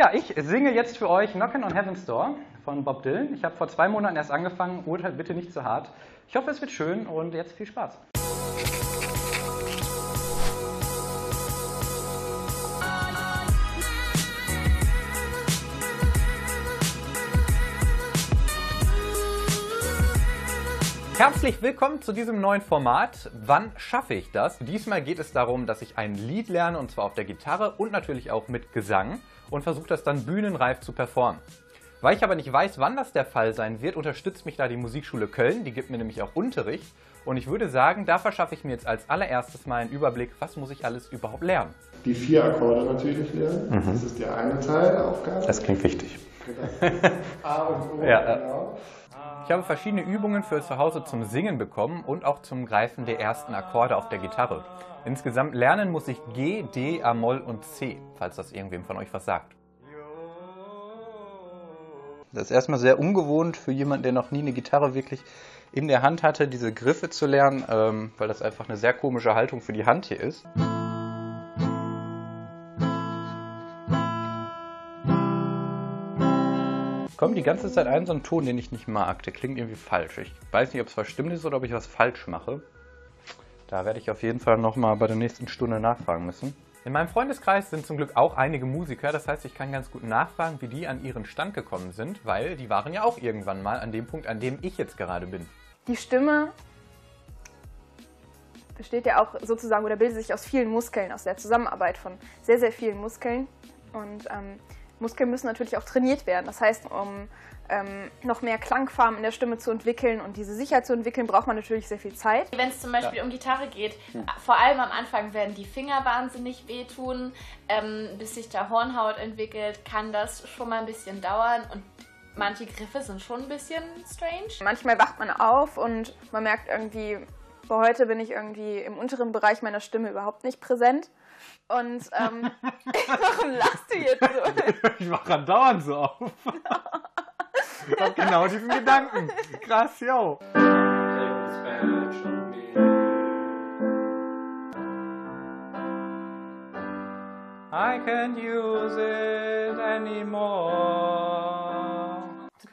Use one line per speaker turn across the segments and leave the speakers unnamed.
Ja, ich singe jetzt für euch Knockin' on Heaven's Door von Bob Dylan. Ich habe vor zwei Monaten erst angefangen, urteilt bitte nicht zu hart. Ich hoffe, es wird schön und jetzt viel Spaß. Herzlich willkommen zu diesem neuen Format. Wann schaffe ich das? Diesmal geht es darum, dass ich ein Lied lerne und zwar auf der Gitarre und natürlich auch mit Gesang und versuche das dann bühnenreif zu performen. Weil ich aber nicht weiß, wann das der Fall sein wird, unterstützt mich da die Musikschule Köln. Die gibt mir nämlich auch Unterricht. Und ich würde sagen, da verschaffe ich mir jetzt als allererstes mal einen Überblick, was muss ich alles überhaupt lernen.
Die vier Akkorde natürlich lernen. Mhm. Das ist der eine Teil der Aufgabe.
Das klingt wichtig.
A und O,
Ja,
genau.
Ich habe verschiedene Übungen für zu Hause zum Singen bekommen und auch zum Greifen der ersten Akkorde auf der Gitarre. Insgesamt lernen muss ich G, D, A-Moll und C, falls das irgendwem von euch was sagt. Das ist erstmal sehr ungewohnt für jemanden, der noch nie eine Gitarre wirklich in der Hand hatte, diese Griffe zu lernen, ähm, weil das einfach eine sehr komische Haltung für die Hand hier ist. Kommt die ganze Zeit ein so ein Ton, den ich nicht mag. Der klingt irgendwie falsch. Ich weiß nicht, ob es verstimmt ist oder ob ich was falsch mache. Da werde ich auf jeden Fall nochmal bei der nächsten Stunde nachfragen müssen. In meinem Freundeskreis sind zum Glück auch einige Musiker, das heißt, ich kann ganz gut nachfragen, wie die an ihren Stand gekommen sind, weil die waren ja auch irgendwann mal an dem Punkt, an dem ich jetzt gerade bin.
Die Stimme besteht ja auch sozusagen oder bildet sich aus vielen Muskeln, aus der Zusammenarbeit von sehr, sehr vielen Muskeln. Und ähm, Muskeln müssen natürlich auch trainiert werden. Das heißt, um ähm, noch mehr Klangfarben in der Stimme zu entwickeln und diese Sicherheit zu entwickeln, braucht man natürlich sehr viel Zeit.
Wenn es zum Beispiel um Gitarre geht, vor allem am Anfang werden die Finger wahnsinnig wehtun. Ähm, bis sich da Hornhaut entwickelt, kann das schon mal ein bisschen dauern und manche Griffe sind schon ein bisschen strange.
Manchmal wacht man auf und man merkt irgendwie, für heute bin ich irgendwie im unteren Bereich meiner Stimme überhaupt nicht präsent. Und ähm, warum lachst du jetzt so?
Ich mache andauernd so auf. Ich hab genau diesen Gedanken. Krass, yo. I can't use it anymore.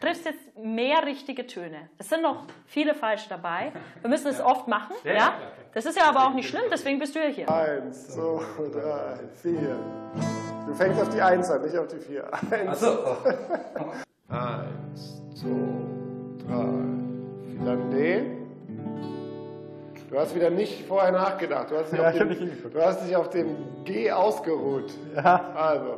Du triffst jetzt mehr richtige Töne. Es sind noch viele falsche dabei. Wir müssen es oft machen, ja? Das ist ja aber auch nicht schlimm, deswegen bist du ja hier.
Eins, zwei, drei, vier. Du fängst auf die Eins an, nicht auf die vier. Eins,
Achso.
Eins, zwei, drei, vier. Dann D. Du hast wieder nicht vorher nachgedacht. Du hast dich,
Ja,
auf, dem, du hast dich auf dem G ausgeruht.
Ja.
Also.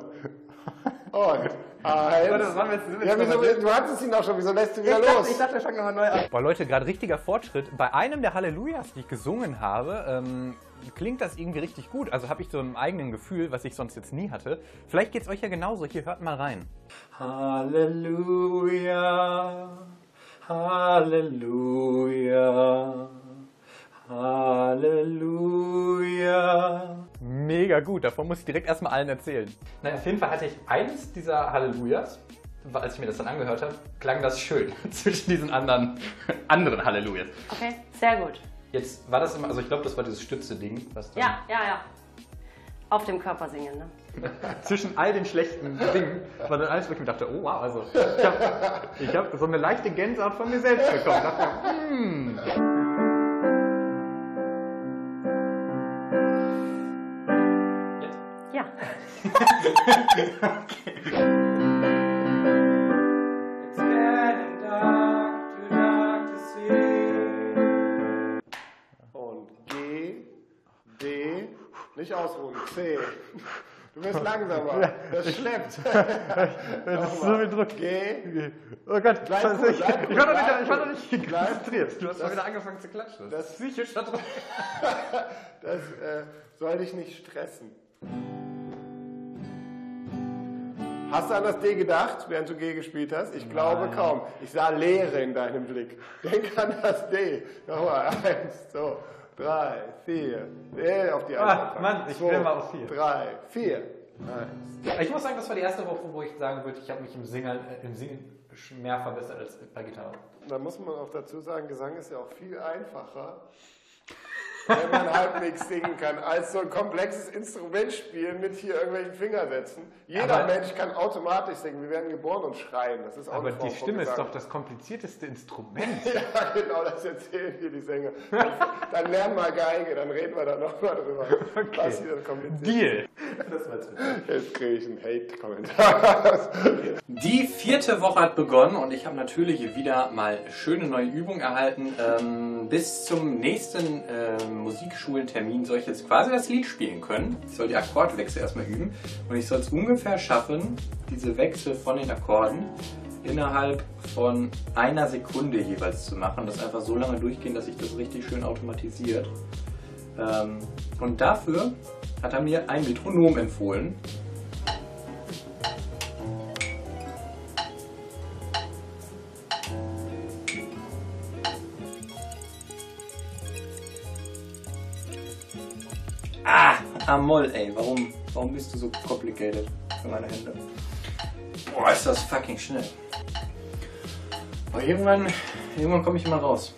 Und eins.
Warte, waren wir jetzt- sind wir
ja,
jetzt
wieso,
noch mal-
du hattest ihn auch schon. Wieso lässt du wieder
Ich dachte,
los?
ich dachte, wir fangen nochmal neu an. Boah, Leute, gerade richtiger Fortschritt. Bei einem der Hallelujahs, die ich gesungen habe, ähm, klingt das irgendwie richtig gut. Also habe ich so ein eigenes Gefühl, was ich sonst jetzt nie hatte. Vielleicht geht's euch ja genauso. Hier, hört mal rein. Halleluja, Halleluja, Halleluja. Mega gut, davon muss ich direkt erstmal allen erzählen. Nein, auf jeden Fall hatte ich eins dieser Hallelujahs. Als ich mir das dann angehört habe, klang das schön zwischen diesen anderen, anderen Hallelujahs.
Okay, sehr gut.
Jetzt war das immer, also ich glaube, das war dieses Stütze-Ding, was dann
Ja, ja, ja. Auf dem Körper singen, ne?
zwischen all den schlechten Dingen war dann alles, wo ich mir dachte, oh wow, also ich habe hab so eine leichte Gänsehaut von mir selbst bekommen. Ich dachte, hm.
Und G, D, nicht ausruhen, C. Du wirst langsamer. Das schleppt.
Das ist so viel Druck.
G,
Oh Gott,
Bleib cool,
ist-
bleib
ich
cool,
war doch nicht, ich war doch nicht konzentriert. Du hast
das-
wieder angefangen zu klatschen. Das
das-
Druck.
das äh, soll dich nicht stressen. Hast du an das D gedacht, während du G gespielt hast? Ich glaube kaum. Ich sah Leere in deinem Blick. Denk an das D. Nochmal. Eins, zwei, drei, vier. D auf die Eins.
Ah. Mann, ich
Zwei,
will mal auf vier.
Drei, vier. Eins.
Ich muss sagen, das war die erste Woche, wo ich sagen würde, ich habe mich im Singen, äh, im Singen mehr verbessert als bei Gitarre.
Da muss man auch dazu sagen, Gesang ist ja auch viel einfacher wenn man halbwegs singen kann, als so ein komplexes Instrument spielen mit hier irgendwelchen Fingersätzen. Jeder
Aber-
Mensch kann automatisch singen. Wir werden geboren und schreien. Das ist auch
Aber die Stimme ist doch das komplizierteste Instrument.
Ja, genau, das erzählen dir die Sänger. Dann, dann lern mal Geige, dann reden wir da nochmal drüber. Was hier kompliziert
Deal.
Jetzt kriege ich einen Hate-Kommentar.
Die vierte Woche hat begonnen und ich habe natürlich wieder mal schöne neue Übungen erhalten. Ähm, bis zum nächsten ähm, Musikschulentermin soll ich jetzt quasi das Lied spielen können. Ich soll die Akkordwechsel erstmal üben und ich soll es ungefähr schaffen, diese Wechsel von den Akkorden innerhalb von einer Sekunde jeweils zu machen. Das einfach so lange durchgehen, dass sich das richtig schön automatisiert. Ähm, und dafür hat er mir ein Metronom empfohlen. Ah, Amol, ey, warum, warum bist du so complicated für meine Hände? Boah, ist das fucking schnell. Aber irgendwann, irgendwann komme ich immer raus.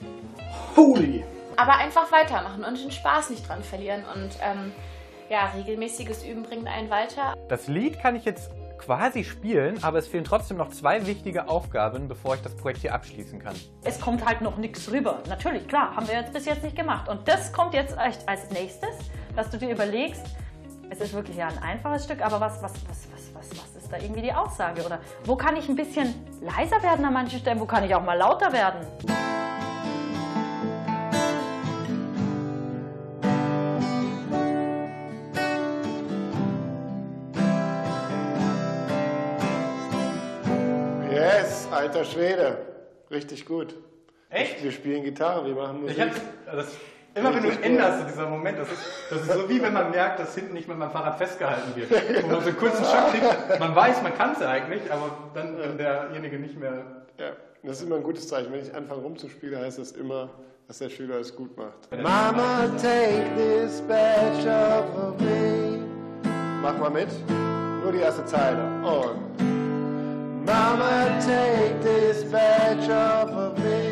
Holy!
Aber einfach weitermachen und den Spaß nicht dran verlieren. Und ähm, ja, regelmäßiges Üben bringt einen weiter.
Das Lied kann ich jetzt quasi spielen, aber es fehlen trotzdem noch zwei wichtige Aufgaben, bevor ich das Projekt hier abschließen kann.
Es kommt halt noch nichts rüber. Natürlich, klar, haben wir jetzt bis jetzt nicht gemacht. Und das kommt jetzt echt als nächstes, dass du dir überlegst, es ist wirklich ja ein einfaches Stück, aber was, was, was, was, was, was ist da irgendwie die Aussage? Oder wo kann ich ein bisschen leiser werden an manchen Stellen? Wo kann ich auch mal lauter werden?
Yes, alter Schwede. Richtig gut.
Echt?
Wir spielen Gitarre, wir machen Musik.
Ich hab's, das, immer wenn du änderst, dieser Moment, das ist, das ist so wie wenn man merkt, dass hinten nicht mit meinem Fahrrad festgehalten wird. Wo man so einen kurzen Schock kriegt. Man weiß, man kann es eigentlich, aber dann, wenn derjenige nicht mehr.
Ja, das ist immer ein gutes Zeichen. Wenn ich anfange rumzuspielen, heißt das immer, dass der Schüler es gut macht. Mama, take this badge off of me. Mach mal mit. Nur die erste Zeile. Und Mama, take this badge off of me.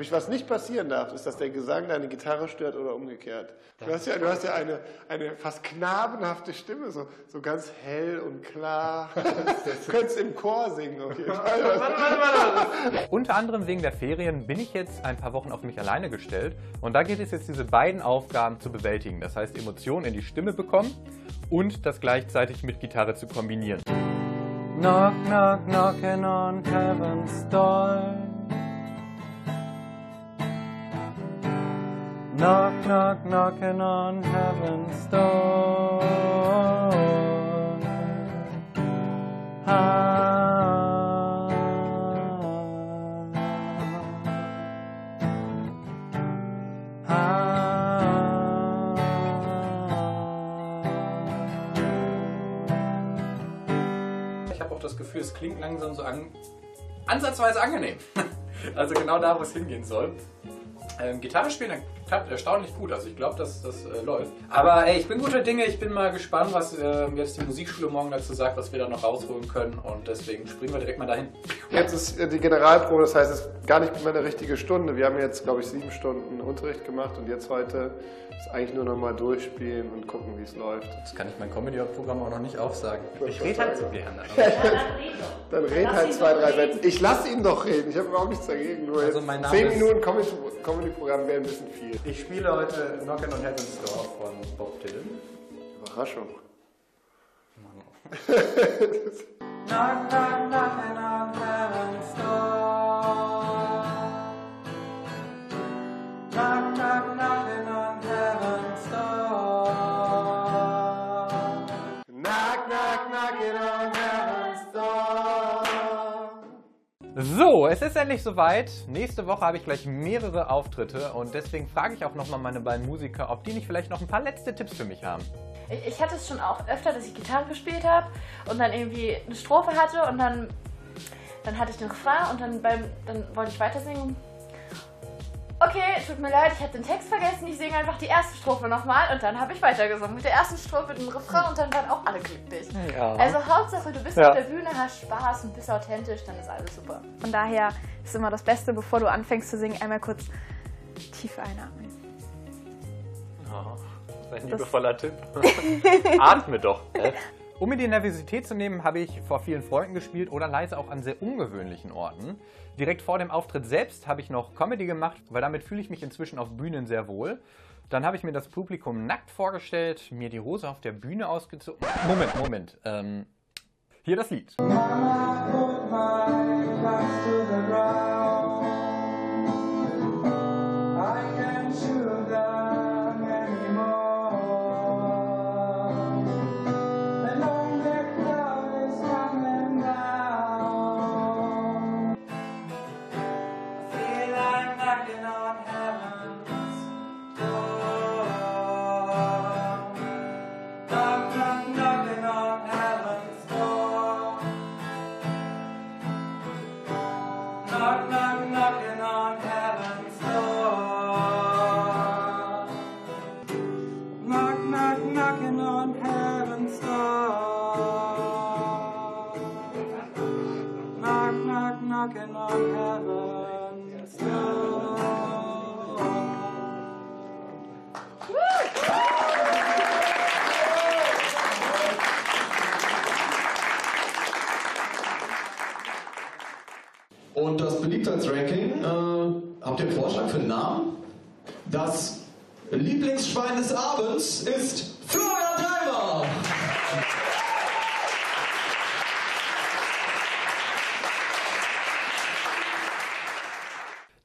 Nämlich, was nicht passieren darf, ist, dass der Gesang deine Gitarre stört oder umgekehrt. Du hast ja, du hast ja eine, eine fast knabenhafte Stimme, so, so ganz hell und klar. Du könntest im Chor singen auf jeden Fall.
Unter anderem wegen der Ferien bin ich jetzt ein paar Wochen auf mich alleine gestellt und da geht es jetzt, diese beiden Aufgaben zu bewältigen. Das heißt, Emotionen in die Stimme bekommen und das gleichzeitig mit Gitarre zu kombinieren. Knock, knock, knocking on heaven's door. Knock, knock, knocking on heaven's door. Ich habe auch das Gefühl, es klingt langsam so an, ansatzweise angenehm. Also genau da, wo es hingehen soll. Ähm, Gitarre spielen klappt erstaunlich gut, also ich glaube, dass das äh, läuft. Aber ey, ich bin guter Dinge, ich bin mal gespannt, was äh, jetzt die Musikschule morgen dazu sagt, was wir da noch rausholen können und deswegen springen wir direkt mal dahin.
Jetzt ist äh, die Generalprobe, das heißt, es ist gar nicht mehr eine richtige Stunde. Wir haben jetzt, glaube ich, sieben Stunden Unterricht gemacht und jetzt heute ist eigentlich nur noch mal durchspielen und gucken, wie es läuft.
Das kann ich mein Comedy-Programm auch noch nicht aufsagen. Ich rede halt so gerne.
Dann red halt zwei, drei Sätze. Ich lasse ihn doch reden, ich habe überhaupt nichts dagegen. Nur
Also mein Name
zehn Minuten Comedy- Comedy-Programm wäre ein bisschen viel.
Ich spiele heute Knockin' on Heaven's Door von Bob Dylan.
Überraschung.
Knock, knock, knocking on heaven's door. So, es ist endlich soweit. Nächste Woche habe ich gleich mehrere Auftritte und deswegen frage ich auch nochmal meine beiden Musiker, ob die nicht vielleicht noch ein paar letzte Tipps für mich haben.
Ich, hatte es schon auch öfter, dass ich Gitarre gespielt habe und dann irgendwie eine Strophe hatte und dann, dann hatte ich den Refrain und dann, beim, dann wollte ich weiter singen. Okay, tut mir leid, ich habe den Text vergessen, ich singe einfach die erste Strophe nochmal und dann habe ich weitergesungen. Mit der ersten Strophe den Refrain und dann waren auch alle glücklich.
Ja.
Also Hauptsache, du bist
Ja.
auf der Bühne, hast Spaß und bist authentisch, dann ist alles super.
Von daher ist immer das Beste, bevor du anfängst zu singen, einmal kurz tief einatmen.
Oh, das ist ein liebevoller Tipp. Atme doch. Um mir die Nervosität zu nehmen, habe ich vor vielen Freunden gespielt oder leise auch an sehr ungewöhnlichen Orten. Direkt vor dem Auftritt selbst habe ich noch Comedy gemacht, weil damit fühle ich mich inzwischen auf Bühnen sehr wohl. Dann habe ich mir das Publikum nackt vorgestellt, mir die Hose auf der Bühne ausgezogen. Moment, Moment. Ähm, hier das Lied. Mama, put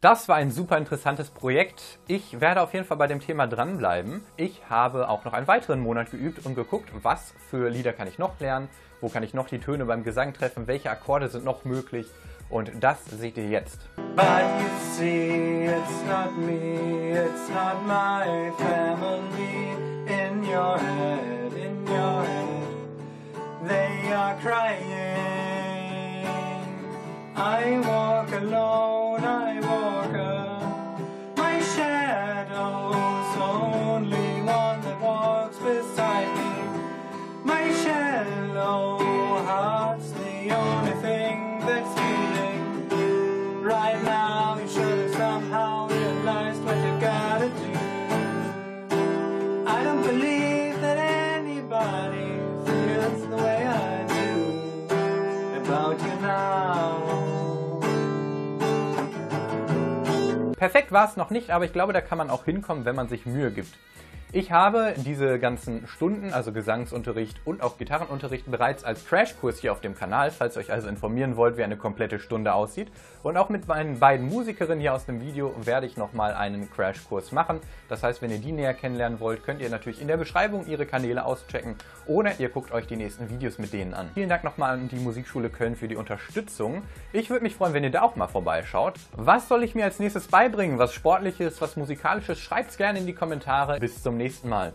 Das
war ein super interessantes Projekt. Ich werde auf jeden Fall bei dem Thema dranbleiben. Ich habe auch noch einen weiteren Monat geübt und geguckt, was für Lieder kann ich noch lernen, wo kann ich noch die Töne beim Gesang treffen, welche Akkorde sind noch möglich. Und das seht ihr jetzt.
But you see, it's not me, it's not my family in your head, in your head. They are crying. I walk alone,
Perfekt war es noch nicht, aber ich glaube, da kann man auch hinkommen, wenn man sich Mühe gibt. Ich habe diese ganzen Stunden, also Gesangsunterricht und auch Gitarrenunterricht, bereits als Crashkurs hier auf dem Kanal, falls ihr euch also informieren wollt, wie eine komplette Stunde aussieht. Und auch mit meinen beiden Musikerinnen hier aus dem Video werde ich nochmal einen Crashkurs machen. Das heißt, wenn ihr die näher kennenlernen wollt, könnt ihr natürlich in der Beschreibung ihre Kanäle auschecken oder ihr guckt euch die nächsten Videos mit denen an. Vielen Dank nochmal an die Musikschule Köln für die Unterstützung. Ich würde mich freuen, wenn ihr da auch mal vorbeischaut. Was soll ich mir als nächstes beibringen? Was Sportliches, was Musikalisches? Schreibt es gerne in die Kommentare. Bis zum nächsten Mal.